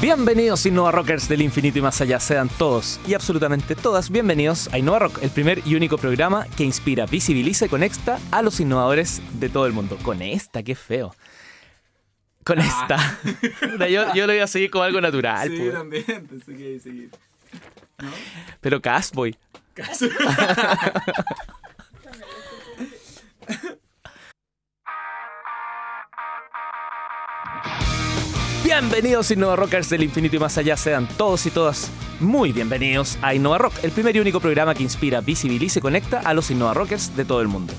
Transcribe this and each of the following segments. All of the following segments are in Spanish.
Bienvenidos Innova Rockers del infinito y más allá, sean todos y absolutamente todas bienvenidos a Innova Rock, el primer y único programa que inspira, visibiliza y conecta a los innovadores de todo el mundo. Con esta, qué feo. Con esta. yo, yo lo voy a seguir como algo natural. Sí, pues. también, pensé que iba a seguir. Pero Casboy. Bienvenidos Innova Rockers del infinito y más allá, sean todos y todas muy bienvenidos a Innova Rock, el primer y único programa que inspira, visibiliza y conecta a los Innova Rockers de todo el mundo.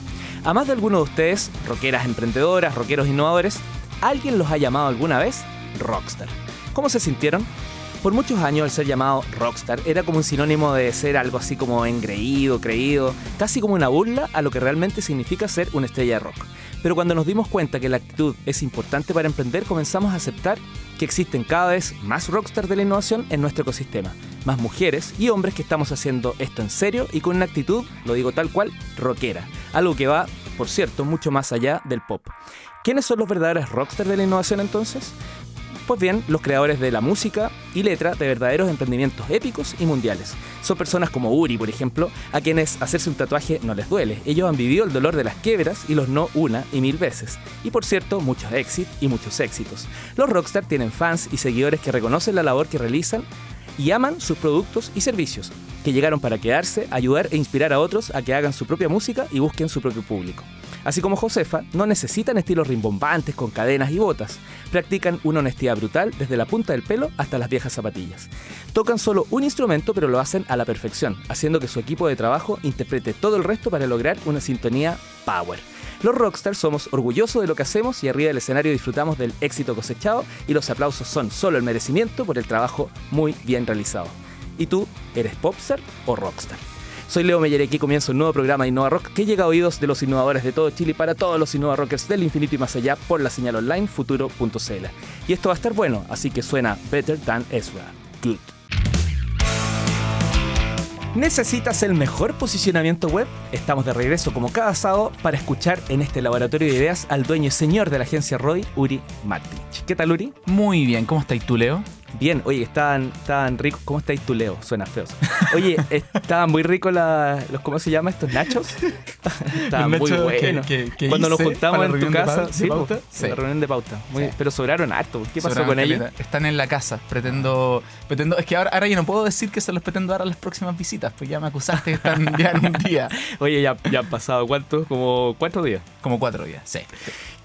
A más de algunos de ustedes, rockeras emprendedoras, rockeros innovadores, ¿alguien los ha llamado alguna vez rockstar? ¿Cómo se sintieron? Por muchos años el ser llamado rockstar era como un sinónimo de ser algo así como engreído, creído, casi como una burla a lo que realmente significa ser una estrella de rock. Pero cuando nos dimos cuenta que la actitud es importante para emprender, comenzamos a aceptar que existen cada vez más rockstars de la innovación en nuestro ecosistema, más mujeres y hombres que estamos haciendo esto en serio y con una actitud, lo digo tal cual, rockera, algo que va, por cierto, mucho más allá del pop. ¿Quiénes son los verdaderos rockstars de la innovación entonces? Pues bien, los creadores de la música y letra de verdaderos emprendimientos épicos y mundiales. Son personas como Uri, por ejemplo, a quienes hacerse un tatuaje no les duele. Ellos han vivido el dolor de las quiebras y los no una y mil veces. Y por cierto, muchos éxitos y muchos éxitos. Los rockstar tienen fans y seguidores que reconocen la labor que realizan y aman sus productos y servicios, que llegaron para quedarse, ayudar e inspirar a otros a que hagan su propia música y busquen su propio público. Así como Josefa, no necesitan estilos rimbombantes con cadenas y botas. Practican una honestidad brutal desde la punta del pelo hasta las viejas zapatillas. Tocan solo un instrumento pero lo hacen a la perfección, haciendo que su equipo de trabajo interprete todo el resto para lograr una sintonía power. Los rockstars somos orgullosos de lo que hacemos y arriba del escenario disfrutamos del éxito cosechado y los aplausos son solo el merecimiento por el trabajo muy bien realizado. ¿Y tú, eres popstar o rockstar? Soy Leo Meyer y aquí comienza un nuevo programa de Innova Rock que llega a oídos de los innovadores de todo Chile para todos los Innova Rockers del infinito y más allá por la señal online futuro.cl. Y esto va a estar bueno, así que suena Better Than Ezra. Good. ¿Necesitas el mejor posicionamiento web? Estamos de regreso como cada sábado para escuchar en este laboratorio de ideas al dueño y señor de la agencia Roy, Uri Martich. ¿Qué tal, Uri? Muy bien, ¿cómo estáis tú, Leo? Bien, oye, estaban, estaban ricos. ¿Cómo estáis tú, Leo? Suena feo. Oye, estaban muy ricos los, ¿cómo se llama estos nachos? estaban muy buenos. que- que Cuando nos juntamos en tu casa, sí, pauta, la reunión de pauta. Muy- Sí. Pero sobraron harto. ¿Qué pasó Sobraron con ellos? Están en la casa. Pretendo. pretendo es que ahora, ahora yo no puedo decir que se los pretendo dar a las próximas visitas, pues ya me acusaste que están ya en un día. Oye, ya, ya han pasado cuántos, como cuatro días. Como cuatro días, sí.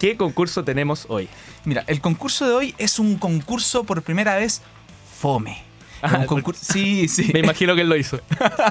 ¿Qué concurso tenemos hoy? Mira, el concurso de hoy es un concurso por primera vez fome. Es Ah, un concurso. Sí, sí. Me imagino que él lo hizo.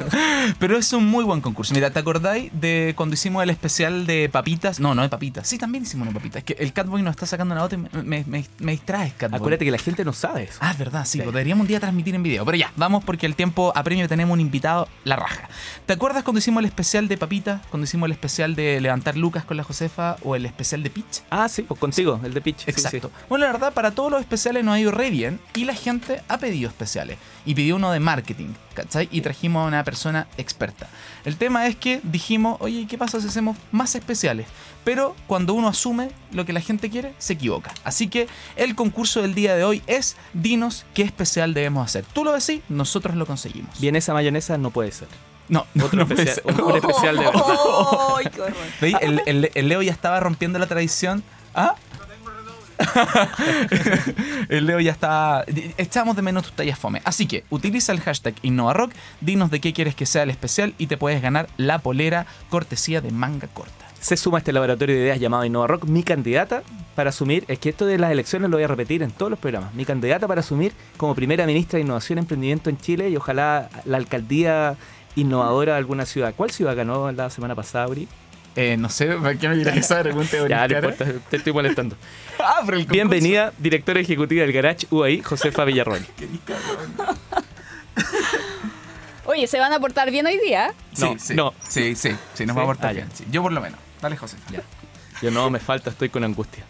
Pero es un muy buen concurso. Mira, ¿te acordáis de cuando hicimos el especial de papitas? No, no de papitas. Sí, también hicimos una papita. Es que el Catboy nos está sacando una nota y me, me, me, distraes, Catboy. Acuérdate que la gente no sabe eso. Ah, es verdad, sí, Sí. pues deberíamos un día transmitir en video. Pero ya, vamos porque el tiempo apremia y tenemos un invitado, la raja. ¿Te acuerdas cuando hicimos el especial de Papita? Cuando hicimos el especial de levantar Lucas con la Josefa o el especial de Pitch? Ah, sí, pues contigo, el de Pitch. Sí, Exacto. sí. Bueno, la verdad, para todos los especiales nos ha ido re bien y la gente ha pedido especiales. Y pidió uno de marketing, ¿cachai? Y trajimos a una persona experta. El tema es que dijimos, oye, ¿qué pasa si hacemos más especiales? Pero cuando uno asume lo que la gente quiere, se equivoca. Así que el concurso del día de hoy es dinos qué especial debemos hacer. Tú lo decís, nosotros lo conseguimos. Bien, esa mayonesa no puede ser. No, no, Otro no especial, un, un especial de verdad. ¡Ay, qué horror! ¿Veis? El, el- el Leo ya estaba rompiendo la tradición. ¿Ah? el Leo ya está. Echamos de menos tus tallas fome. Así que utiliza el hashtag InnovaRock, dinos de qué quieres que sea el especial y te puedes ganar la polera cortesía de manga corta. Se suma a este laboratorio de ideas llamado Innova Rock. Mi candidata para asumir, es que esto de las elecciones lo voy a repetir en todos los programas. Mi candidata para asumir como primera ministra de Innovación y Emprendimiento en Chile y ojalá la alcaldía innovadora de alguna ciudad. ¿Cuál ciudad ganó la semana pasada, Uri? Eh, no sé, ¿para qué me dirás esa pregunta? Ya, no importa, te estoy molestando. Ah, pero el concurso- Bienvenida, directora ejecutiva del Garage UAI, Josefa Villarroel. Oye, ¿se van a portar bien hoy día? Sí, No, sí, no. sí, sí, sí, nos Sí, va a portar ah, bien. sí. Yo por lo menos. Dale, José. Ya. Yo no, me falta, estoy con angustia.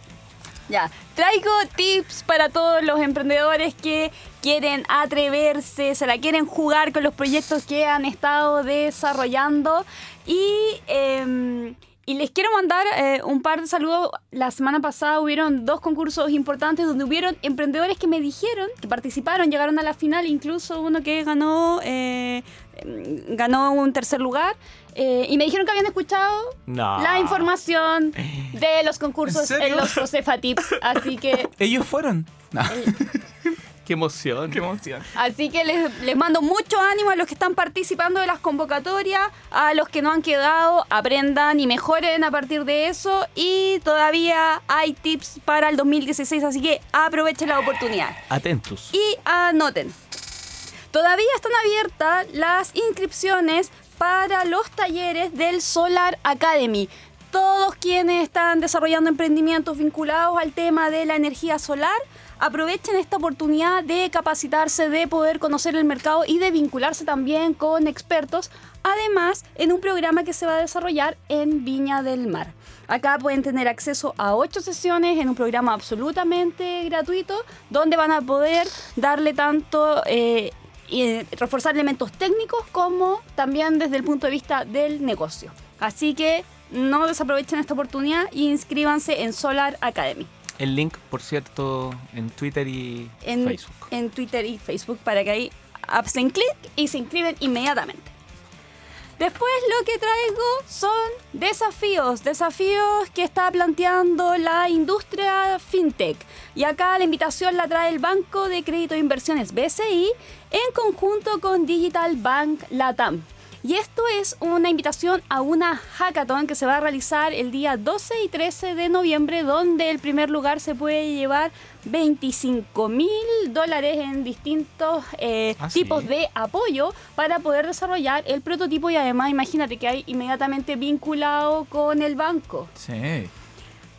Ya, traigo tips para todos los emprendedores que quieren atreverse, se la quieren jugar con los proyectos que han estado desarrollando. Y, em, Y les quiero mandar eh, un par de saludos. La semana pasada hubieron dos concursos importantes donde hubieron emprendedores que me dijeron que participaron, llegaron a la final, incluso uno que ganó, eh, ganó un tercer lugar. eh, y me dijeron que habían escuchado No. la información de los concursos ¿En los Josefa Tips. Así que, Ellos fueron. No. Qué emoción. Qué emoción. así que les, les mando mucho ánimo a los que están participando de las convocatorias, a los que no han quedado, aprendan y mejoren a partir de eso. Y todavía hay tips para el 2016, así que aprovechen la oportunidad. Atentos. Y anoten. Todavía están abiertas las inscripciones para los talleres del Solar Academy. Todos quienes están desarrollando emprendimientos vinculados al tema de la energía solar, aprovechen esta oportunidad de capacitarse, de poder conocer el mercado y de vincularse también con expertos. Además, en un programa que se va a desarrollar en Viña del Mar. Acá pueden tener acceso a ocho sesiones en un programa absolutamente gratuito, donde van a poder darle tanto eh, y reforzar elementos técnicos como también desde el punto de vista del negocio. Así que no desaprovechen esta oportunidad e inscríbanse en Solar Academy. El link, por cierto, en Twitter y En, Facebook. en Twitter y Facebook para que ahí hacen clic y se inscriben inmediatamente. Después lo que traigo son desafíos, desafíos que está planteando la industria fintech. Y acá la invitación la trae el Banco de Crédito e Inversiones BCI en conjunto con Digital Bank Latam. Y esto es una invitación a una hackathon que se va a realizar el día 12 y 13 de noviembre, donde el primer lugar se puede llevar 25 mil dólares en distintos eh, Ah, ¿sí? tipos de apoyo para poder desarrollar el prototipo y además imagínate que hay inmediatamente vinculado con el banco. Sí.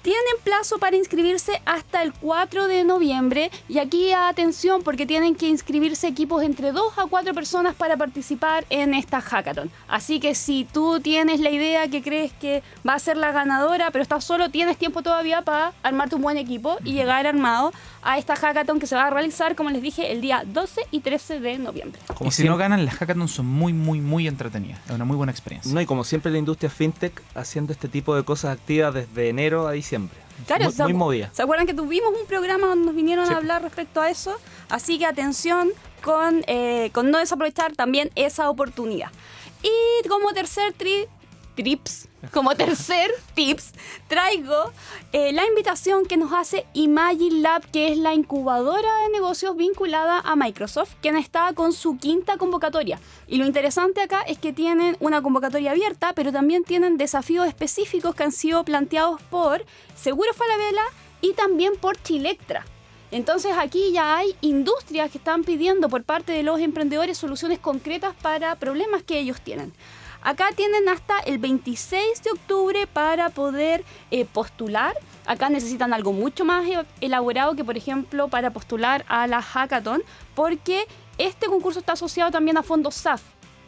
Tienen plazo para inscribirse hasta el 4 de noviembre y aquí atención porque tienen que inscribirse equipos entre 2 a 4 personas para participar en esta hackathon. Así que si tú tienes la idea que crees que va a ser la ganadora, pero estás solo, tienes tiempo todavía para armarte un buen equipo y llegar armado a esta hackathon que se va a realizar, como les dije, el día 12 y 13 de noviembre. Como y si siempre- no ganan, las hackathons son muy, muy, muy entretenidas. Es una muy buena experiencia. No, y como siempre la industria fintech haciendo este tipo de cosas activas desde enero a diciembre. Claro, muy, ¿se muy movida. ¿Se acuerdan que tuvimos un programa donde nos vinieron Sí. a hablar respecto a eso? Así que atención con, eh, con no desaprovechar también esa oportunidad. Y como tercer tri- trips, como tercer tips, traigo eh, la invitación que nos hace Imagine Lab, que es la incubadora de negocios vinculada a Microsoft, quien está con su quinta convocatoria. Y lo interesante acá es que tienen una convocatoria abierta, pero también tienen desafíos específicos que han sido planteados por Seguro Falabella y también por Chilectra. Entonces aquí ya hay industrias que están pidiendo por parte de los emprendedores soluciones concretas para problemas que ellos tienen. Acá tienen hasta el 26 de octubre para poder eh, postular. Acá necesitan algo mucho más e- elaborado que, por ejemplo, para postular a la hackathon, porque este concurso está asociado también a fondos SAF,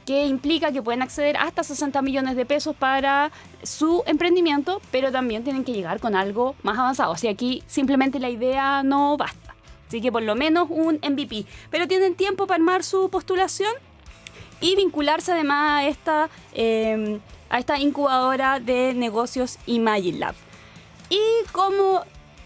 que implica que pueden acceder hasta 60 millones de pesos para su emprendimiento, pero también tienen que llegar con algo más avanzado. O sea, aquí simplemente la idea no basta. Así que por lo menos un MVP. Pero tienen tiempo para armar su postulación y vincularse además a esta, eh, a esta incubadora de negocios Imagine Lab. Y como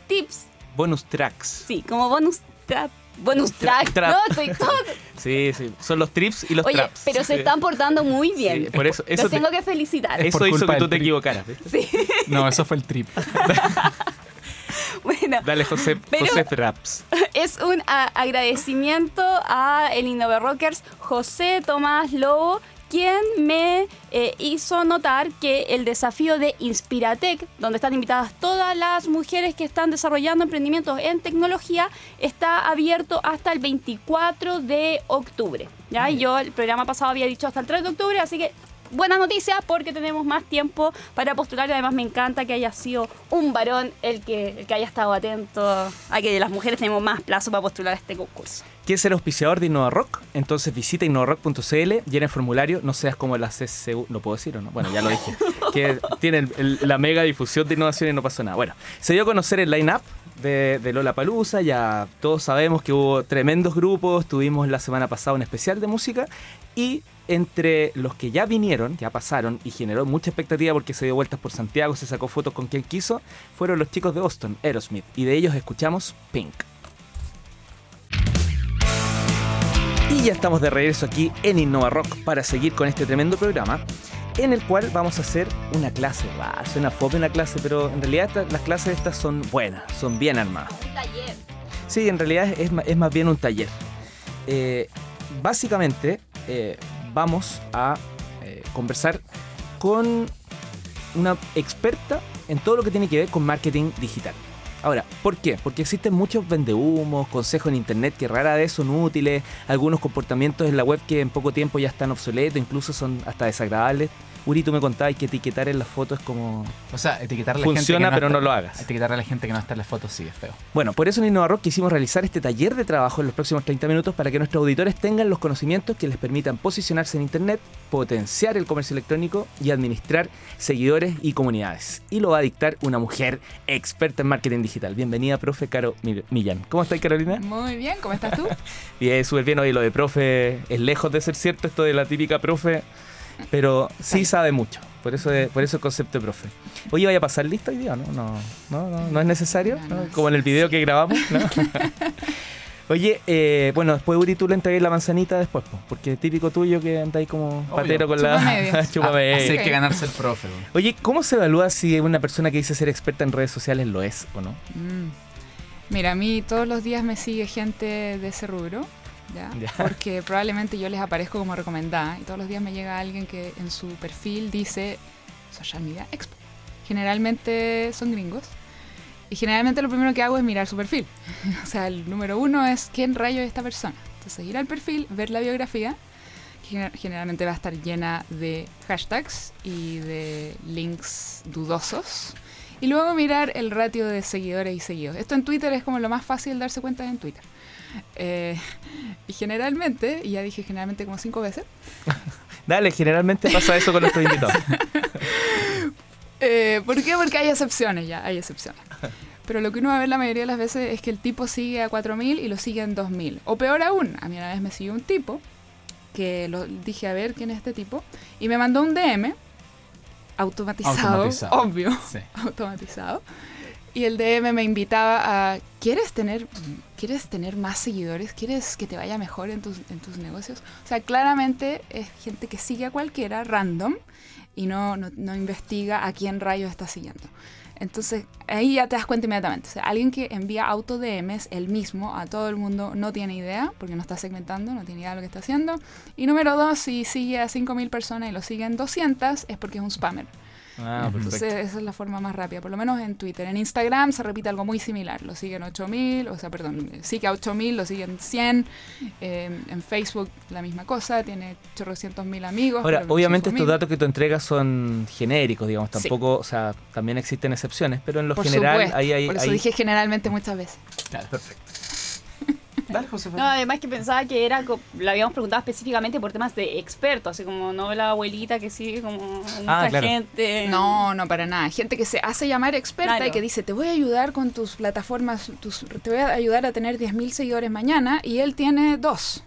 tips, Bonus tracks. sí, como bonus trap, bonus track, Trap. no, estoy todo- Sí, sí. Son los trips y los Oye, traps. pero se Sí. están portando muy bien. Sí, por eso, eso, Los te- tengo que felicitar. Es eso hizo que tú te equivocaras. No, eso fue el trip. bueno, Dale, José, José Raps. es un agradecimiento a el Innova Rockers José Tomás Lobo, quien me eh, hizo notar que el desafío de Inspiratec, donde están invitadas todas las mujeres que están desarrollando emprendimientos en tecnología, está abierto hasta el 24 de octubre. ¿ya? Y yo el programa pasado había dicho hasta el 3 de octubre, así que buena noticia porque tenemos más tiempo para postular y además me encanta que haya sido un varón el que, el que haya estado atento a que las mujeres tenemos más plazo para postular a este concurso. ¿Quieres ser auspiciador de Innova Rock? Entonces visita innovarock.cl, llena el formulario, no seas como la CCU, ¿lo puedo decir o no? Bueno, ya lo dije. que tiene el- el- la mega difusión de innovación y no pasó nada. Bueno, se dio a conocer el line-up de, de Lola Palusa, ya todos sabemos que hubo tremendos grupos, tuvimos la semana pasada un especial de música y entre los que ya vinieron, ya pasaron y generó mucha expectativa porque se dio vueltas por Santiago, se sacó fotos con quien quiso, fueron los chicos de Boston, Aerosmith, y de ellos escuchamos Pink. Y ya estamos de regreso aquí en Innova Rock para seguir con este tremendo programa en el cual vamos a hacer una clase. Va, suena fome una clase, pero en realidad esta- las clases estas son buenas, son bien armadas. Un taller. Sí, en realidad es más bien un taller. Eh, básicamente eh, vamos a eh, conversar con una experta en todo lo que tiene que ver con marketing digital. Ahora, ¿por qué? Porque existen muchos vendehumos, consejos en internet que rara vez son útiles, algunos comportamientos en la web que en poco tiempo ya están obsoletos, incluso son hasta desagradables. Uri, tú me contabas que etiquetar en las fotos es como... O sea, etiquetar a la Funciona, gente que pero está- no lo hagas. Etiquetar a la gente que no está en las fotos sí es feo. Bueno, por eso en Innova Rock quisimos realizar este taller de trabajo en los próximos 30 minutos para que nuestros auditores tengan los conocimientos que les permitan posicionarse en Internet, potenciar el comercio electrónico y administrar seguidores y comunidades. Y lo va a dictar una mujer experta en marketing digital. Bienvenida, profe Caro Mi- Millán. ¿Cómo estás, Carolina? Muy bien, ¿cómo estás tú? Bien, súper bien. Hoy lo de profe es lejos de ser cierto, esto de la típica profe, pero sí sabe mucho. Por eso, por eso el concepto de profe. Oye, ¿vaya a pasar lista hoy día? No, no, no, no, no es necesario. No. Como en el video que grabamos. ¿no? Oye, eh, bueno, después Uri, tú le entregué la manzanita después, po, porque es típico tuyo que andáis como patero con la. Chupa media. Así hay que ganarse el profe. Oye, ¿cómo se evalúa si una persona que dice ser experta en redes sociales lo es o no? Mm. Mira, a mí todos los días me sigue gente de ese rubro, ¿ya? Ya. Porque probablemente yo les aparezco como recomendada y todos los días me llega alguien que en su perfil dice Social Media Expo. Generalmente son gringos. Y generalmente lo primero que hago es mirar su perfil. o sea, el número uno es quién rayo es esta persona. Entonces ir al perfil, ver la biografía, que gener- generalmente va a estar llena de hashtags y de links dudosos. Y luego mirar el ratio de seguidores y seguidos. Esto en Twitter es como lo más fácil darse cuenta en Twitter. Eh, y generalmente, y ya dije generalmente como cinco veces, Dale, generalmente pasa eso con nuestros invitados. Eh, ¿Por qué? Porque hay excepciones ya, hay excepciones. Pero lo que uno va a ver la mayoría de las veces es que el tipo sigue a 4000 y lo sigue en 2000. O peor aún, a mí una vez me siguió un tipo que lo dije a ver quién es este tipo y me mandó un DM automatizado, Automatizado. obvio, Sí. automatizado. Y el DM me invitaba a, ¿quieres tener, ¿quieres tener más seguidores? ¿Quieres que te vaya mejor en tus, en tus negocios? O sea, claramente es gente que sigue a cualquiera, random, y no, no, investiga a quién rayo está siguiendo. Entonces, ahí ya te das cuenta inmediatamente. O sea, alguien que envía auto DMs él mismo a todo el mundo no tiene idea, porque no está segmentando, no tiene idea de lo que está haciendo. Y número dos, si sigue a 5.000 personas y lo siguen 200, es porque es un spammer. Ah, Entonces, esa es la forma más rápida, por lo menos en Twitter. En Instagram se repite algo muy similar. Lo siguen 8000, o sea, perdón, sigue a 8000, lo siguen 100. Eh, en Facebook la misma cosa, tiene 800 mil amigos. Ahora, obviamente 5.000. estos datos que tú entregas son genéricos, digamos, Sí. tampoco, o sea, también existen excepciones, pero en lo Por general supuesto, ahí hay... por eso hay- dije generalmente muchas veces. Claro, perfecto. Dale. No, además que pensaba que era, la habíamos preguntado específicamente por temas de expertos, así como no la abuelita que sigue como mucha Ah, claro. gente. No, no, para nada. Gente que se hace llamar experta Claro. y que dice, te voy a ayudar con tus plataformas, tus, te voy a ayudar a tener 10.000 seguidores mañana y él tiene dos.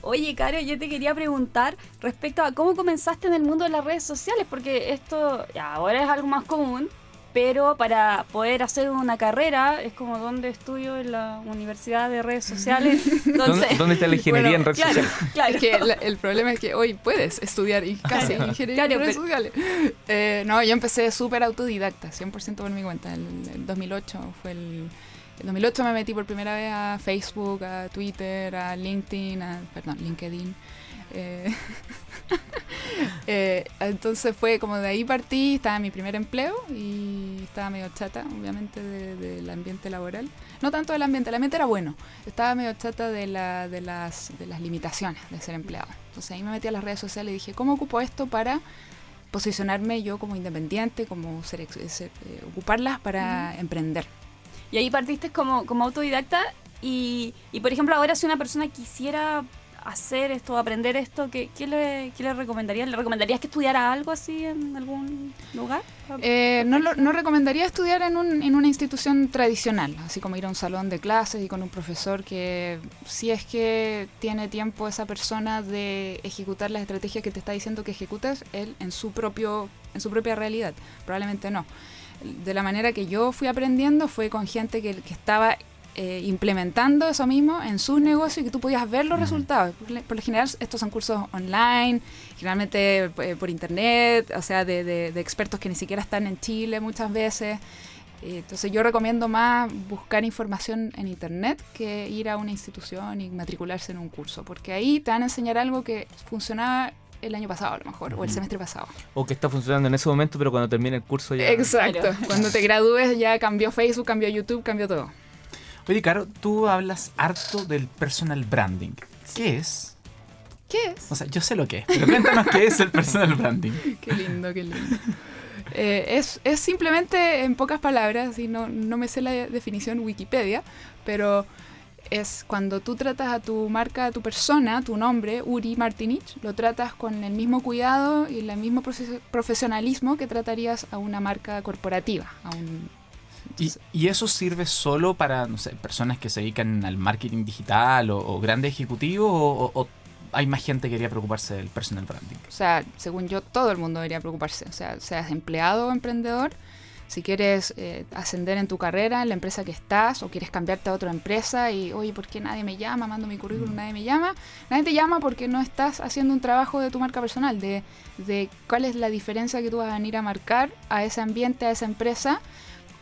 Oye, Caro, yo te quería preguntar respecto a cómo comenzaste en el mundo de las redes sociales, porque esto ya, ahora es algo más común, pero para poder hacer una carrera es como donde estudio en la Universidad de Redes Sociales. ¿Dónde, Entonces, dónde está la ingeniería Bueno, en redes claro, sociales? claro. Es que el problema es que hoy puedes estudiar y casi ingeniería Claro, en redes pero- sociales. Eh, no, yo empecé súper autodidacta, 100% por mi cuenta. El, el 2008 fue el... El 2008 me metí por primera vez a Facebook, a Twitter, a LinkedIn, a, perdón, LinkedIn. Eh, eh, entonces fue como de ahí partí, estaba en mi primer empleo y estaba medio chata, obviamente, de- del ambiente laboral. No tanto del ambiente, el ambiente era bueno. Estaba medio chata de, la, de, las, de las limitaciones de ser empleado. Entonces ahí me metí a las redes sociales y dije, ¿cómo ocupo esto para posicionarme yo como independiente, como ser, eh, ocuparlas para emprender? Y ahí partiste como, como autodidacta y, y, por ejemplo, ahora si una persona quisiera hacer esto, aprender esto, ¿qué, qué le, qué le recomendarías? ¿Le recomendarías que estudiara algo así en algún lugar? Eh, no, lo- no recomendaría estudiar en, un- en una institución tradicional, así como ir a un salón de clases y con un profesor que si es que tiene tiempo esa persona de ejecutar las estrategias que te está diciendo que ejecutes, él en su, propio, en su propia realidad. Probablemente no. De la manera que yo fui aprendiendo fue con gente que, que estaba eh, implementando eso mismo en sus negocios y que tú podías ver los resultados. Por lo- por lo general estos son cursos online, generalmente eh, por internet, o sea, de, de- de expertos que ni siquiera están en Chile muchas veces. Eh, Entonces yo recomiendo más buscar información en internet que ir a una institución y matricularse en un curso, porque ahí te van a enseñar algo que funcionaba el año pasado a lo mejor, o el semestre pasado. O que está funcionando en ese momento, pero cuando termine el curso ya... Exacto. Cuando te gradúes ya cambió Facebook, cambió YouTube, cambió todo. Oye, Caro, tú hablas harto del personal branding. ¿Qué es? ¿Qué es? O sea, yo sé lo que es, pero cuéntanos qué es el personal branding. Qué lindo, qué lindo. Eh, es, es simplemente, en pocas palabras, y no, no me sé la definición Wikipedia, pero es cuando tú tratas a tu marca, a tu persona, tu nombre, Uri Martinich, lo tratas con el mismo cuidado y el mismo profesionalismo que tratarías a una marca corporativa. A un, ¿Y, y eso sirve solo para, no sé, personas que se dedican al marketing digital o, o grandes ejecutivos o, hay más gente que quería preocuparse del personal branding? o sea, según yo, todo el mundo debería preocuparse. O sea, seas empleado o emprendedor, si quieres eh, ascender en tu carrera, en la empresa que estás, o quieres cambiarte a otra empresa y, oye, ¿por qué nadie me llama? Mando mi currículum, nadie me llama. Nadie te llama porque no estás haciendo un trabajo de tu marca personal, de, de cuál es la diferencia que tú vas a venir a marcar a ese ambiente, a esa empresa.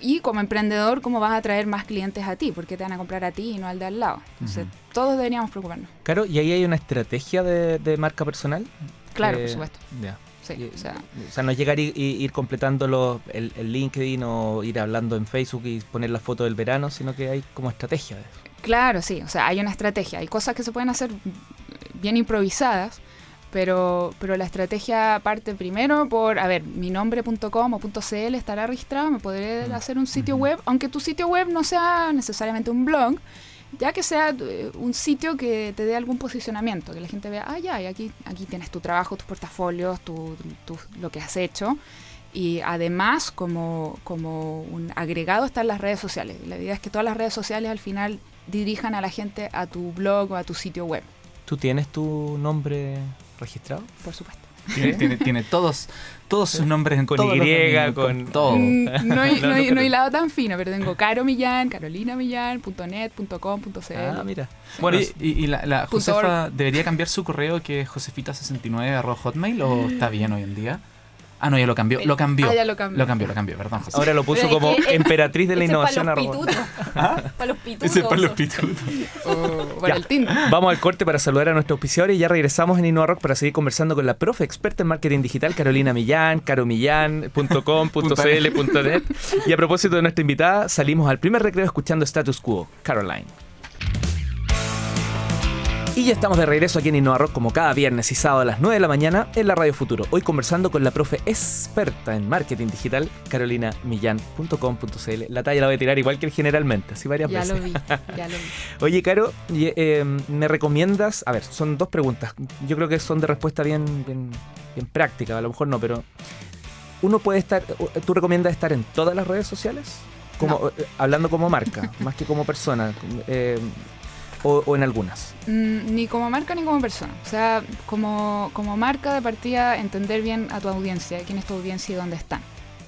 Y como emprendedor, cómo vas a atraer más clientes a ti, porque te van a comprar a ti y no al de al lado. Entonces, todos deberíamos preocuparnos. Claro, y ahí hay una estrategia de, de marca personal. Claro, Eh, por supuesto. Ya. Sí, Y- o sea, O sea, no es llegar y, y ir completando los- el, el LinkedIn o ir hablando en Facebook y poner la foto del verano, sino que hay como estrategia de eso. Claro, sí, o sea, hay una estrategia, hay cosas que se pueden hacer bien improvisadas, pero, pero la estrategia parte primero por, a ver, mi nombre.com o .cl estará registrado, me podré Mm. hacer un sitio web, aunque tu sitio web no sea necesariamente un blog, ya que sea eh, un sitio que te dé algún posicionamiento, que la gente vea, ah, ya, y aquí, aquí tienes tu trabajo, tus portafolios, tu, tu- lo que has hecho. Y además, como, como un agregado, están las redes sociales. La idea es que todas las redes sociales al final dirijan a la gente a tu blog o a tu sitio web, ¿Tú tienes tu nombre registrado? por supuesto. Tiene, tiene, tiene todos, todos sus nombres en Con Y, con- todo. Mm, no, he, No, no, he- no, no hilado tan fino, pero tengo Caro Millán, Carolina Millán, .net, .com, .cl. Ah, mira. Bueno, y, y la, la Punto Josefa debería cambiar su correo que es josefita69 arroba hotmail o está bien hoy en día? Ah, no, ya lo cambió. Lo cambió. Ah, ya lo cambió. Lo cambió, lo cambió, perdón, Josefa. ahora lo puso es como que, emperatriz de la innovación. Para los pitutos. Para los pitutos. Ese es para los pitutos. O por Ya. el Tinder. Vamos al corte para saludar a nuestros auspiciadores y ya regresamos en Innova Rock para seguir conversando con la profe experta en marketing digital Carolina Millán, caromillán.com.cl.net. Y a propósito de nuestra invitada, salimos al primer recreo escuchando Status Quo, Caroline. Y ya estamos de regreso aquí en Innova Rock como cada viernes y sábado a las 9 de la mañana en la Radio Futuro. Hoy conversando con la profe experta en marketing digital, carolinamillán.com.cl. La talla la voy a tirar igual que el generalmente, así varias Ya veces. lo vi, ya lo vi. Oye, Caro, y, eh, ¿me recomiendas? A ver, son dos preguntas. Yo creo que son de respuesta bien, bien, bien práctica, a lo mejor no, pero uno puede estar, ¿tú recomiendas estar en todas las redes sociales? Como, No. eh, hablando como marca, más que como persona, eh, o, en algunas. Mm, ni como marca ni como persona. O sea, como, como marca de partida, entender bien a tu audiencia, quién es tu audiencia y dónde están.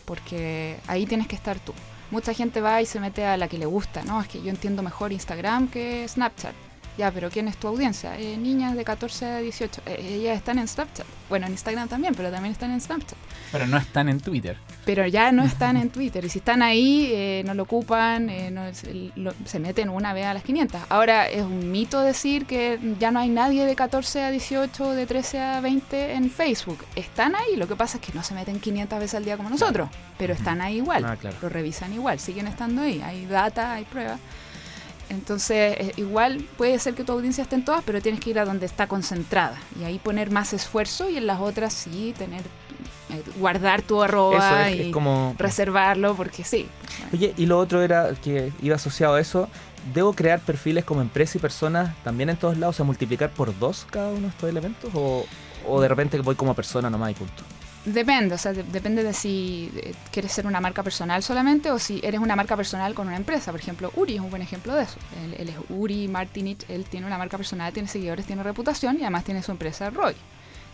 Porque ahí tienes que estar tú. Mucha gente va y se mete a la que le gusta, ¿no? Es que yo entiendo mejor Instagram que Snapchat. Ya, pero ¿quién es tu audiencia? Eh, niñas de 14 a 18. Eh, ellas están en Snapchat. Bueno, en Instagram también, pero también están en Snapchat. Pero no están en Twitter. Pero ya no están en Twitter. Y si están ahí, eh, no lo ocupan, eh, no lo- se meten una vez a las 500. Ahora, es un mito decir que ya no hay nadie de 14 a 18, de 13 a 20 en Facebook. Están ahí, lo que pasa es que no se meten 500 veces al día como nosotros, pero están ahí igual. Ah, claro. Lo revisan igual, siguen estando ahí. Hay data, hay pruebas. Entonces, eh, igual puede ser que tu audiencia esté en todas, pero tienes que ir a donde está concentrada y ahí poner más esfuerzo y en las otras sí tener eh, guardar tu arroba Eso es, y es como... reservarlo, porque sí. Oye, y lo otro era que iba asociado a eso. ¿Debo crear perfiles como empresa y personas también en todos lados? O sea, multiplicar por dos cada uno de estos elementos. ¿O, o de repente voy como persona nomás y punto? Depende, o sea, de- depende de si eh, quieres ser una marca personal solamente o si eres una marca personal con una empresa. Por ejemplo, Uri es un buen ejemplo de eso. Él, él es Uri Martinich, él tiene una marca personal, tiene seguidores, tiene reputación y además tiene su empresa Roy.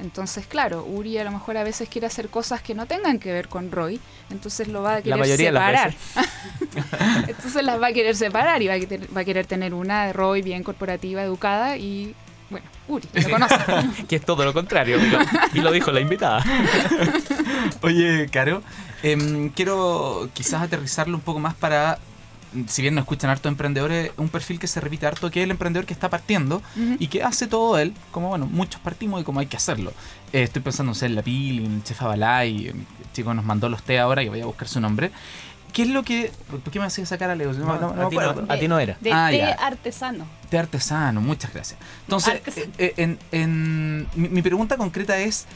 Entonces, claro, Uri a lo mejor a veces quiere hacer cosas que no tengan que ver con Roy, entonces lo va a querer mayoría de las separar. entonces las va a querer separar y va a, querer, va a querer tener una de Roy bien corporativa, educada y, bueno, Uri, lo conoce. Que es todo lo contrario. y lo- Y lo dijo la invitada. Oye, Caro, em, quiero quizás aterrizarlo un poco más para, si bien no escuchan harto emprendedores, un perfil que se repite harto, que es el emprendedor que está partiendo Ujú. y que hace todo él, como bueno, muchos partimos y como hay que hacerlo. Eh, estoy pensando en la Pili, en el Chef Abalay, el chico nos mandó los té ahora, que voy a buscar su nombre. ¿Qué es lo que... ¿Por qué me hacía sacar a Leo? No, no- no me a, ti no, acuerdo. a ti no era. De Ah, té artesano. De artesano, muchas gracias. Entonces, eh, eh, en, en- mi, mi pregunta concreta es,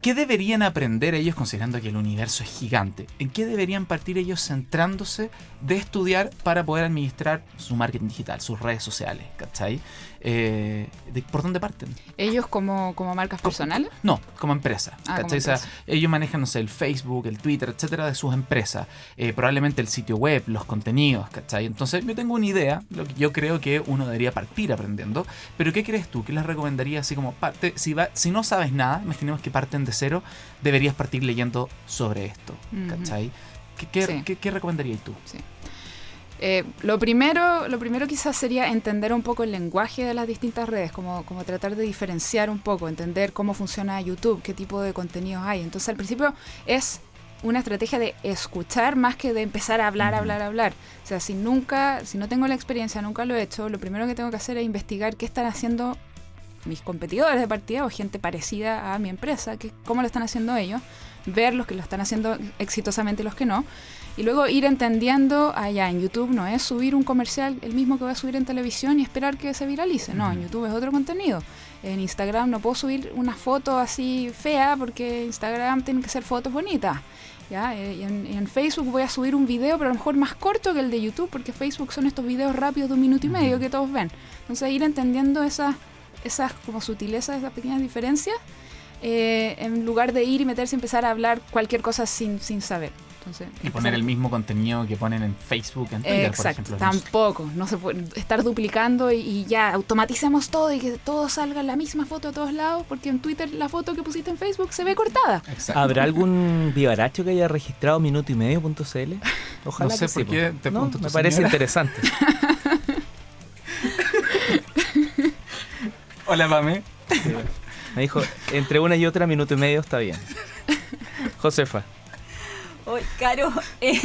¿qué deberían aprender ellos considerando que el universo es gigante? ¿En qué deberían partir ellos centrándose de estudiar para poder administrar su marketing digital, sus redes sociales? ¿Cachai? Eh, de- ¿Por dónde parten? Ellos como, como marcas personales. No, como empresa. Ah, como ¿cachai? O sea, empresa. ellos manejan, no sé, el Facebook, el Twitter, etcétera, de sus empresas. Eh, probablemente el sitio web, los contenidos, ¿cachai? Entonces, yo tengo una idea, lo que yo creo que uno debería partir aprendiendo. Pero, ¿qué crees tú? ¿Qué les recomendaría así como parte? Si, va, si no sabes nada, imaginemos que parten de cero, deberías partir leyendo sobre esto. ¿cachai? ¿Qué, qué, Sí. qué- qué recomendarías tú? Eh, lo, primero, lo primero quizás sería entender un poco el lenguaje de las distintas redes, como, como tratar de diferenciar un poco, entender cómo funciona YouTube, qué tipo de contenidos hay. Entonces al principio es una estrategia de escuchar más que de empezar a hablar, hablar, hablar. O sea, si nunca, si no tengo la experiencia, nunca lo he hecho, lo primero que tengo que hacer es investigar qué están haciendo mis competidores de partida o gente parecida a mi empresa, que, cómo lo están haciendo ellos, ver los que lo están haciendo exitosamente y los que no, y luego ir entendiendo, allá en YouTube no es subir un comercial el mismo que voy a subir en televisión y esperar que se viralice, no, en. YouTube es otro contenido. En Instagram no puedo subir una foto así fea porque Instagram tiene que ser fotos bonitas. ¿ya? Eh, Y en, en Facebook voy a subir un video, pero a lo mejor más corto que el de YouTube, porque Facebook son estos videos rápidos de un minuto y medio que todos ven. Entonces ir entendiendo esas, esas como sutilezas, esas pequeñas diferencias, eh, en lugar de ir y meterse y empezar a hablar cualquier cosa sin, sin saber. Entonces, Y poner el mismo contenido que ponen en Facebook, en Twitter, por Exacto, tampoco. No se puede estar duplicando y, y ya automaticemos todo y que todo salga en la misma foto a todos lados, porque en Twitter la foto que pusiste en Facebook se ve cortada. Exacto. ¿Habrá algún vivaracho que haya registrado minuto y medio.cl? Ojalá No sé que por sí, qué pues. te No, Me parece interesante. Hola, Pame. Me dijo, entre una y otra, minuto y medio está bien. Josefa. Oye, Caro, eh,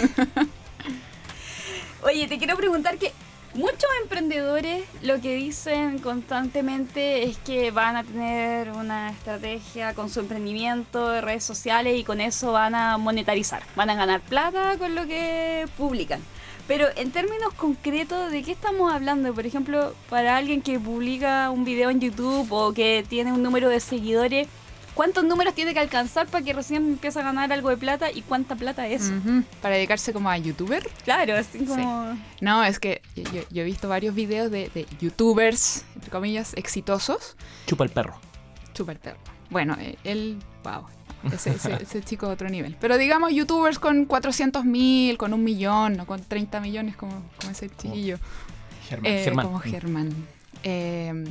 oye, te quiero preguntar que muchos emprendedores lo que dicen constantemente es que van a tener una estrategia con su emprendimiento de redes sociales y con eso van a monetarizar, van a ganar plata con lo que publican. Pero en términos concretos, ¿de qué estamos hablando? Por ejemplo, para alguien que publica un video en YouTube o que tiene un número de seguidores, ¿cuántos números tiene que alcanzar para que recién empiece a ganar algo de plata y cuánta plata es? Para dedicarse como a youtuber. Claro, así como... No, es que yo, yo- yo he visto varios videos de, de youtubers, entre comillas, exitosos. Chupa el perro. Super perro. Bueno, eh, él, wow. Ese, ese, ese chico de otro nivel. Pero digamos youtubers con 400 mil, con un millón, o con 30 millones como, como ese chiquillo. Germán. Eh, Germán. Como Germán. Eh,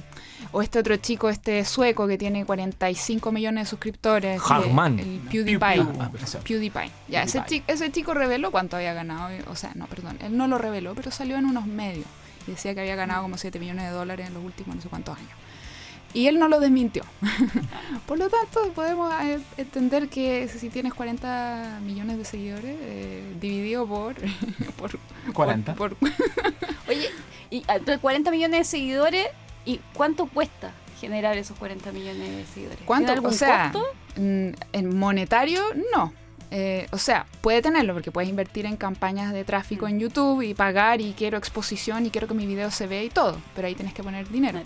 o este otro chico, este sueco que tiene 45 millones de suscriptores. Germán. El PewDiePie. Ah. PewDiePie. Ya, ese, PewDiePie. chi- ese chico reveló cuánto había ganado. O sea, no, perdón, él no lo reveló, pero salió en unos medios. Y decía que había ganado como 7 millones de dólares en los últimos no sé cuántos años. Y él no lo desmintió. Por lo tanto, podemos eh, entender que si tienes 40 millones de seguidores, eh, dividido por, por 40. por- por- Oye, y ah, entonces 40 millones de seguidores, ¿y cuánto cuesta generar eesos 40 millones de seguidores? ¿Cuánto? ¿Tiene algún O sea, costo? mm, en monetario, no. Eh, o sea, puede tenerlo porque puedes invertir en campañas de tráfico en YouTube y pagar y quiero exposición y quiero que mi video se vea y todo, pero ahí tienes que poner dinero.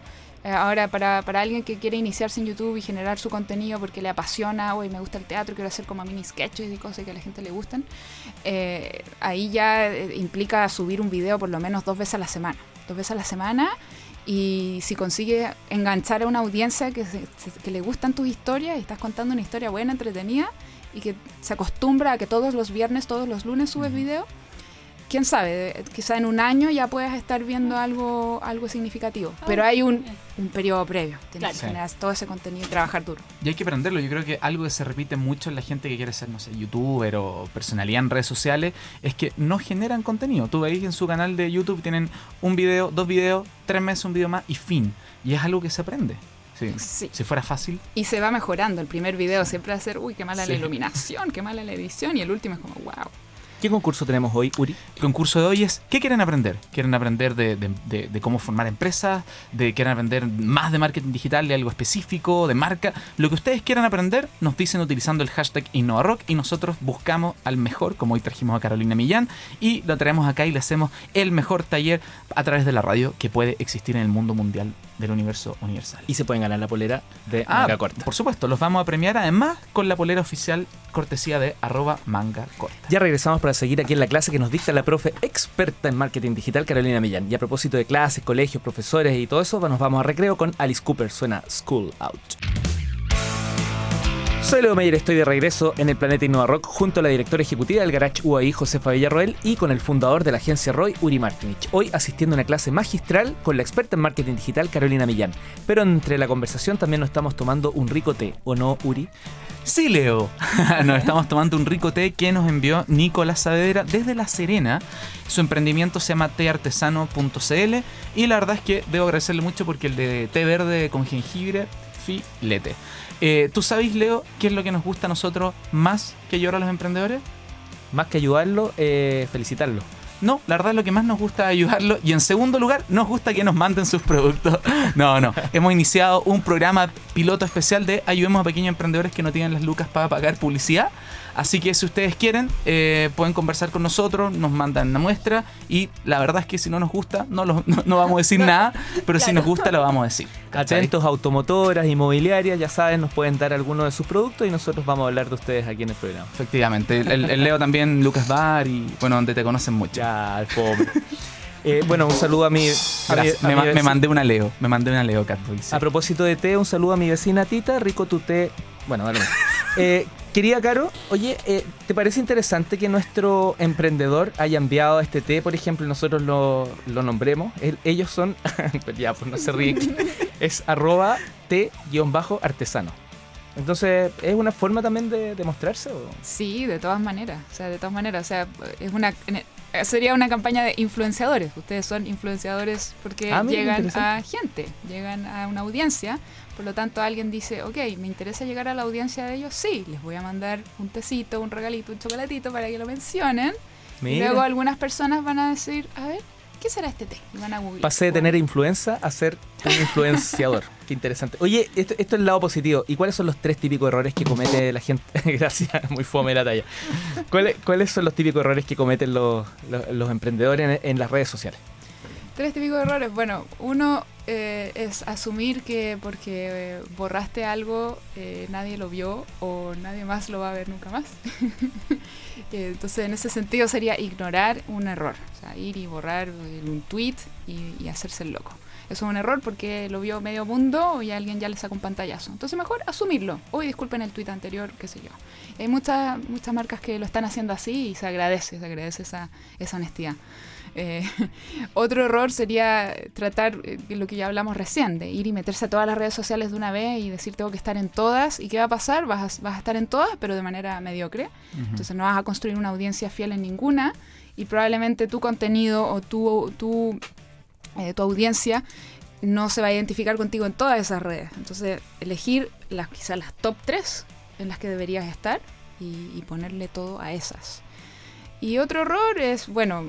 Ahora, para, para alguien que quiere iniciarse en YouTube y generar su contenido porque le apasiona, hoy me gusta el teatro, quiero hacer como mini sketches y cosas que a la gente le gustan, eh, ahí ya eh, implica subir un video por lo menos dos veces a la semana. Dos veces a la semana y si consigues enganchar a una audiencia que, se- que le gustan tus historias y estás contando una historia buena, entretenida y que se acostumbra a que todos los viernes, todos los lunes subes video, quién sabe, quizá en un año ya puedas estar viendo algo, algo significativo. Pero hay un, un periodo previo. Tienes Claro. que generar todo ese contenido y trabajar duro. Y hay que aprenderlo. Yo creo que algo que se repite mucho en la gente que quiere ser, no sé, youtuber o personalidad en redes sociales es que no generan contenido. Tú veis en su canal de YouTube tienen un video, dos videos, tres meses, un video más y fin. Y es algo que se aprende. Sí. Sí. Si fuera fácil, Y se va mejorando. El primer video siempre va a ser, uy, qué mala Sí. la iluminación, qué mala la edición. Y el último es como, wow. ¿Qué concurso tenemos hoy, Uri? el concurso de hoy es ¿qué quieren aprender? ¿Quieren aprender de, de- de- de cómo formar empresas? ¿De quieren aprender más de marketing digital, de algo específico, de marca? Lo que ustedes quieran aprender, nos dicen utilizando el hashtag InnovaRock y nosotros buscamos al mejor, como hoy trajimos a Carolina Millán, y lo traemos acá y le hacemos el mejor taller a través de la radio que puede existir en el mundo mundial del universo universal. Y se pueden ganar la polera de Ah, manga corta. por supuesto, los vamos a premiar además con la polera oficial cortesía de arroba manga corta. Ya regresamos para seguir aquí en la clase que nos dicta la profe experta en marketing digital Carolina Millán. Y a propósito de clases, colegios, profesores y todo eso, nos vamos a recreo con Alice Cooper. Suena School Out. Soy Leo Meyer, estoy de regreso en el Planeta Innova Rock junto a la directora ejecutiva del Garage UAI, Josefa Villarroel, y con el fundador de la agencia Roy, Uri Martinich. Hoy asistiendo a una clase magistral con la experta en marketing digital Carolina Millán. Pero entre la conversación también nos estamos tomando un rico té, ¿o no, Uri? Sí, Leo. nos estamos tomando un rico té que nos envió Nicolás Saavedra desde La Serena. Su emprendimiento se llama teartesano.cl y la verdad es que debo agradecerle mucho porque el de té verde con jengibre, filete. Eh, ¿Tú sabes, Leo, qué es lo que nos gusta a nosotros más que ayudar a los emprendedores? Más que ayudarlo, eh, felicitarlo. No, la verdad lo que más nos gusta es ayudarlo y en segundo lugar nos gusta que nos manden sus productos. No, no, hemos iniciado un programa piloto especial de ayudemos a pequeños emprendedores que no tienen las lucas para pagar publicidad. Así que si ustedes quieren, eh, pueden conversar con nosotros, nos mandan una muestra y la verdad es que si no nos gusta, no, lo- no, no vamos a decir nada, pero si nos gusta lo vamos a decir. ¿cachai? Atentos automotoras, inmobiliarias, ya saben, nos pueden dar alguno de sus productos y nosotros vamos a hablar de ustedes aquí en el programa. Efectivamente, el, Leo también, Lucas Bar y bueno, donde te conocen mucho. Ya, el fome. Eh, bueno, un saludo a mi. a mi- Gracias. a me, mi mandé una Leo, me mandé una Leo sí. A propósito de té, un saludo a mi vecina Tita, rico tu té. Bueno, dale. Eh, querida Caro, oye, eh, ¿te parece interesante que nuestro emprendedor haya enviado este té, por ejemplo, y nosotros lo, lo nombremos? El- ellos son, ya, pues no se ríen, es arroba té-artesano. Entonces, ¿es una forma también de, de mostrarse? o? Sí, de todas maneras. O sea, de todas maneras. O sea, es una sería una campaña de influenciadores. Ustedes son influenciadores porque Ah, mira, llegan a gente, llegan a una audiencia. Por lo tanto, alguien dice, ok, ¿me interesa llegar a la audiencia de ellos? Sí, les voy a mandar un tecito, un regalito, un chocolatito para que lo mencionen. Y luego algunas personas van a decir, a ver, ¿qué será este té? Y van a googlear. pasé de tener influenza a ser un influenciador. Qué interesante. Oye, esto, esto es el lado positivo. ¿Y cuáles son los tres típicos errores que comete la gente? Gracias, muy fome la talla. ¿Cuáles, cuáles son los típicos errores que cometen los, los- los emprendedores en, en las redes sociales? Tres típicos errores. Bueno, uno eh, es asumir que porque eh, borraste algo eh, nadie lo vio o nadie más lo va a ver nunca más. Eh, Entonces, en ese sentido sería ignorar un error. O sea, ir y borrar un tweet y, hacerse el loco. Eso es un error porque lo vio medio mundo y alguien ya le sacó un pantallazo. Entonces, mejor asumirlo. Hoy disculpen el tweet anterior, qué sé yo. Hay muchas, muchas marcas que lo están haciendo así y se agradece, se agradece esa, esa honestidad. Eh, otro error sería tratar eh, lo que ya hablamos recién, de ir y meterse a todas las redes sociales de una vez y decir tengo que estar en todas. ¿Y qué va a pasar? Vas a, vas a estar en todas, pero de manera mediocre. Entonces no vas a construir una audiencia fiel en ninguna y probablemente tu contenido o tu, tu, eh, tu audiencia no se va a identificar contigo en todas esas redes. Entonces elegir las, quizás las top 3 en las que deberías estar y, y ponerle todo a esas. Y otro error es, bueno,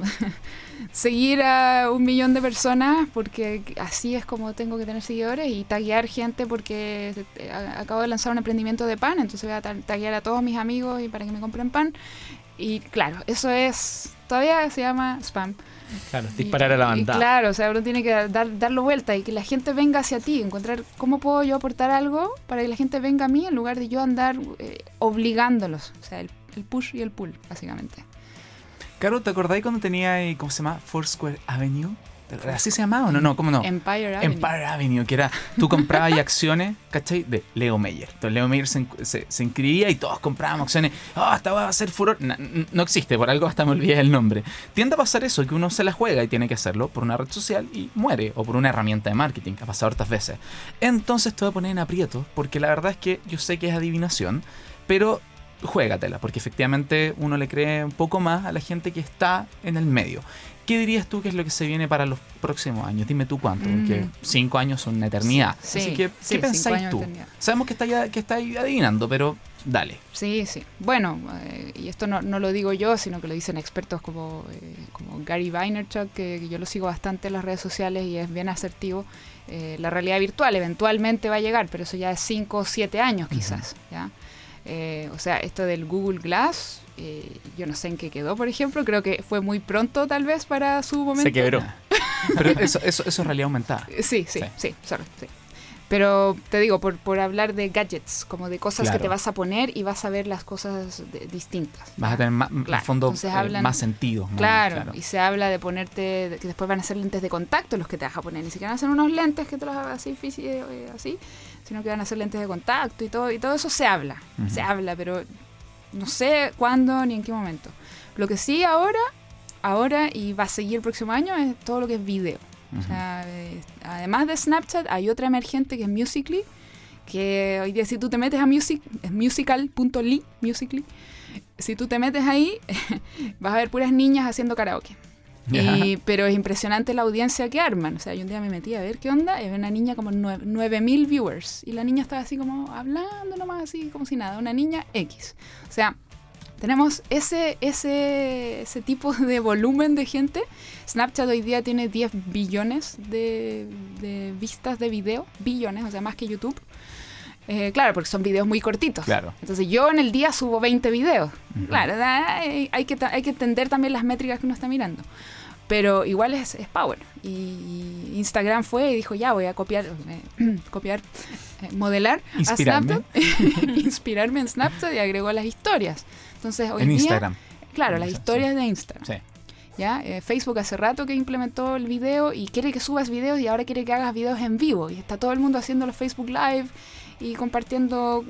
seguir a un millón de personas porque así es como tengo que tener seguidores y taguear gente porque acabo de lanzar un emprendimiento de pan, entonces voy a ta- taguear a todos mis amigos y para que me compren pan. Y claro, eso es, todavía se llama spam. Claro, Y- disparar a la y bandada. claro, o sea, uno tiene que dar, darlo vuelta y que la gente venga hacia ti, encontrar cómo puedo yo aportar algo para que la gente venga a mí en lugar de yo andar eh, obligándolos. O sea, el, el push y el pull, básicamente. Caro, ¿te acordáis cuando tenía, ¿cómo se llama? Foursquare Avenue. ¿Así se llamaba o no? No, ¿cómo no? Empire Avenue. Empire Avenue, que era, tú comprabas y acciones, ¿cachai? De Leo Meyer. Entonces Leo Meyer se, se, se inscribía y todos comprábamos acciones. ¡Ah, esta va a ser furor! Na- n- no existe, por algo hasta me olvidé el nombre. Tiende a pasar eso, que uno se la juega y tiene que hacerlo por una red social y muere, o por una herramienta de marketing, que ha pasado hartas veces. Entonces te voy a poner en aprieto, porque la verdad es que yo sé que es adivinación, pero juégatela, porque efectivamente uno le cree un poco más a la gente que está en el medio. ¿Qué dirías tú que es lo que se viene para los próximos años? Dime tú cuánto, porque Mm. cinco años son una eternidad. Sí, Así sí, que, sí, ¿qué cinco pensáis tú? Sabemos que estáis que estáis adivinando, pero dale. Sí, sí. Bueno, eh, y esto no, no lo digo yo, sino que lo dicen expertos como, eh, como Gary Vaynerchuk, que, que yo lo sigo bastante en las redes sociales y es bien asertivo. Eh, la realidad virtual eventualmente va a llegar, pero eso ya es 5 o 7 años quizás. ¿ya? Eh, o sea, esto del Google Glass, eh, yo no sé en qué quedó, por ejemplo, creo que fue muy pronto tal vez para su momento. Se quebró. Pero eso, eso, eso es realidad aumentada. Sí, sí, Sí. sí, sorry, sí. Pero te digo, por, por hablar de gadgets, como de cosas Claro. que te vas a poner y vas a ver las cosas de- distintas. Vas a tener más, Claro, fondo entonces eh, más sentido. más- Claro, y se habla de ponerte, de que después van a ser lentes de contacto los que te vas a poner, ni siquiera van a ser unos lentes que te los hagas así, fisi- eh, así, sino que van a ser lentes de contacto y todo, y todo eso se habla, se habla, pero no sé cuándo ni en qué momento. Lo que sí ahora, ahora y va a seguir el próximo año es todo lo que es video. O sea, eh, además de Snapchat, hay otra emergente que es Musically, que hoy día si tú te metes a music, es musical.ly, Musically, si tú te metes ahí, vas a ver puras niñas haciendo karaoke. Y- pero es impresionante la audiencia que arman. O sea, yo un día me metí a ver qué onda y había una niña como nueve- 9000 viewers. Y la niña estaba así como hablando nomás, así como si nada. Una niña X. O sea, tenemos ese, ese, ese tipo de volumen de gente. Snapchat hoy día tiene 10 billones de, de vistas de video. Billones, o sea, más que YouTube. Eh, claro, porque son videos muy cortitos. Claro. Entonces yo en el día subo 20 videos. Claro, hay, hay que, hay que entender también las métricas que uno está mirando. Pero igual es, es power. Y Instagram fue y dijo, ya voy a copiar, eh, copiar, eh, modelar Inspirarme. a Snapchat, inspirarme en Snapchat y agregó las historias. Entonces hoy En día, Instagram. claro, las Sí. historias de Instagram. Sí. ¿ya? Eh, Facebook hace rato que implementó el video y quiere que subas videos y ahora quiere que hagas videos en vivo. Y está todo el mundo haciendo los Facebook Live y compartiendo.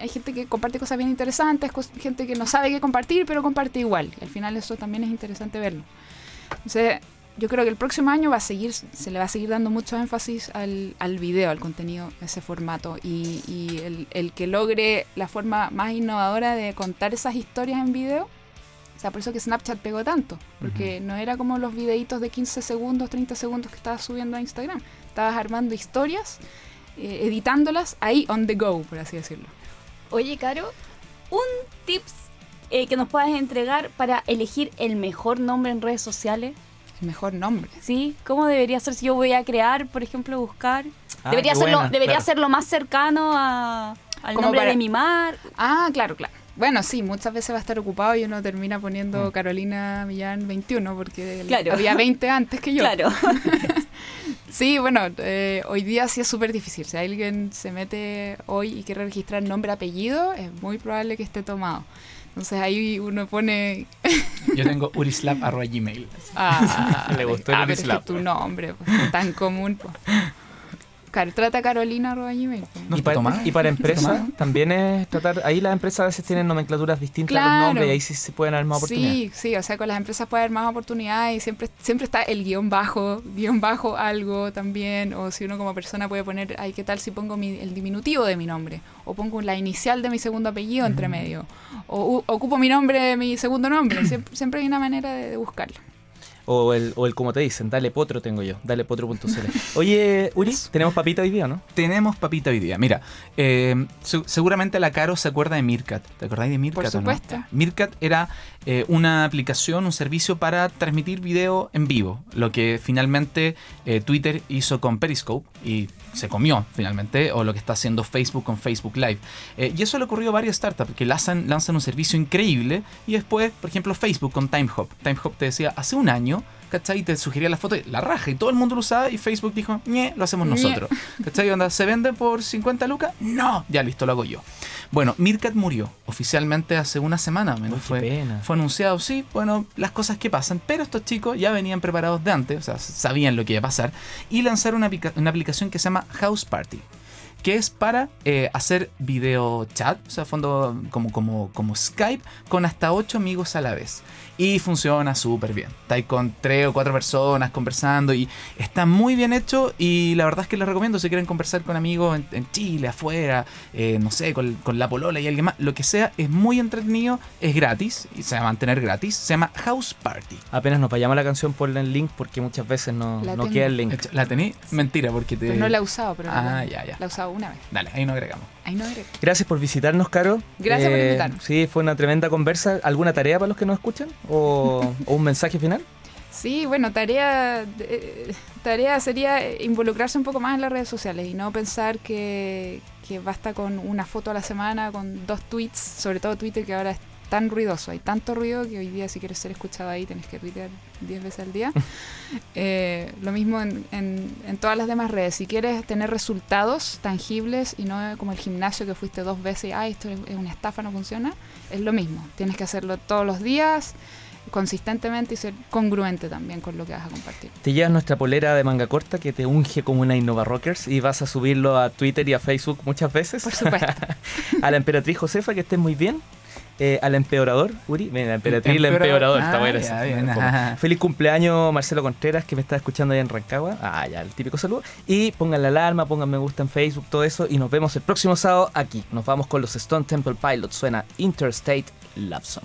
Hay, gente que comparte cosas bien interesantes, gente que no sabe qué compartir, pero comparte igual. Y al final eso también es interesante verlo. Entonces, yo creo que el próximo año va a seguir, se le va a seguir dando mucho énfasis al, al video, al contenido, a ese formato. Y, y el, el que logre la forma más innovadora de contar esas historias en video. O sea, por eso que Snapchat pegó tanto. Porque no era como los videitos de 15 segundos, 30 segundos que estabas subiendo a Instagram. Estabas armando historias, eh, editándolas ahí on the go, por así decirlo. Oye, Caro, un tips eh, que nos puedas entregar para elegir el mejor nombre en redes sociales. Mejor nombre. ¿Sí? ¿Cómo debería ser si yo voy a crear, por ejemplo, buscar? Ah, debería ser, lo, debería claro. ser lo más cercano a- al nombre para- de mi mar. Ah, claro, claro. Bueno, sí, muchas veces va a estar ocupado y uno termina poniendo Carolina Millán 21 porque Claro. había 20 antes que yo. Claro. Sí, bueno, eh, hoy día sí es súper difícil. Si alguien se mete hoy y quiere registrar nombre, apellido, es muy probable que esté tomado. Entonces ahí uno pone... Yo tengo urislab.gmail. Ah, Le gustó el ah, pero es que tu nombre, pues, tan común. Pues. Trata Carolina gmail. No y, para, y para ¿Está empresas también es tratar. Ahí las empresas a veces tienen nomenclaturas distintas a Claro. los nombres y ahí sí se pueden dar más oportunidades. Sí, sí, o sea, con las empresas puede haber más oportunidades y siempre, siempre está el guion bajo, guion bajo algo también, o si uno como persona puede poner, ay, ¿qué tal si pongo mi- el diminutivo de mi nombre? O pongo la inicial de mi segundo apellido entre medio, o u- ocupo mi nombre, mi segundo nombre, siempre, siempre hay una manera de, de buscarlo. O el, o el como te dicen, dale potro tengo yo, dalepotro.cl. Oye, Uri, ¿tenemos papita hoy día, no? Tenemos papita hoy día. Mira, eh, se- seguramente la Caro se acuerda de Mircat. ¿Te acordáis de Mircat? Por o no? supuesto. Mircat era eh, una aplicación, un servicio para transmitir video en vivo. Lo que finalmente eh, Twitter hizo con Periscope y se comió finalmente. O lo que está haciendo Facebook con Facebook Live. Eh, y eso le ocurrió a varias startups que lanzan, lanzan un servicio increíble. Y después, por ejemplo, Facebook con TimeHop. TimeHop te decía, hace un año. ¿Cachai? Y te sugería la foto, la raja, y todo el mundo lo usaba, y Facebook dijo, ñe, lo hacemos nosotros. ¿Cachai? Onda, ¿Se vende por 50 lucas? No, ya listo, lo hago yo. Bueno, Mirkat murió oficialmente hace una semana, menos fue, pena. fue anunciado, sí, bueno, las cosas que pasan, pero estos chicos ya venían preparados de antes, o sea, sabían lo que iba a pasar, y lanzaron una, aplica- una aplicación que se llama House Party que es para eh, hacer video chat, o sea, fondo como, como, como Skype, con hasta 8 amigos a la vez. Y funciona súper bien. Está ahí con 3 o 4 personas conversando y está muy bien hecho y la verdad es que les recomiendo si quieren conversar con amigos en, en Chile, afuera, eh, no sé, con, con la polola y alguien más, lo que sea, es muy entretenido, es gratis y se va a mantener gratis, se llama House Party. Apenas nos vayamos a la canción, ponle el link porque muchas veces no, no queda el link. ¿La tení? Mentira, porque te... Pues no la he usado, pero Ah, la, ya, ya. la he usado una vez. Dale, ahí no agregamos. Ahí no. Gracias por visitarnos, Caro. Eh, Gracias por invitarnos. Sí, fue una tremenda conversa. ¿Alguna tarea para los que nos escuchan? ¿O, o un mensaje final? Sí, bueno, tarea, eh, tarea sería involucrarse un poco más en las redes sociales y no pensar que, que basta con una foto a la semana, con dos tweets, sobre todo Twitter que ahora es tan ruidoso, hay tanto ruido que hoy día si quieres ser escuchado ahí tienes que tuitear 10 veces al día. Eh, lo mismo en, en- en todas las demás redes, si quieres tener resultados tangibles y no como el gimnasio que fuiste dos veces y, ay, esto es es una estafa, no funciona, es lo mismo, tienes que hacerlo todos los días consistentemente y ser congruente también con lo que vas a compartir. Te llevas nuestra polera de manga corta que te unge como una Innova Rockers y vas a subirlo a Twitter y a Facebook muchas veces. Por supuesto. a la emperatriz Josefa, que estés muy bien. Eh, al empeorador, Uri, ven, la emperatriz el Empeorador. está Ah, ya, bien, ajá. Feliz cumpleaños Marcelo Contreras, que me está escuchando allá en Rancagua. Ah, ya, el típico saludo. Y pongan la alarma, pongan me gusta en Facebook, todo eso. Y nos vemos el próximo sábado aquí. Nos vamos con los Stone Temple Pilots. Suena Interstate Love Song.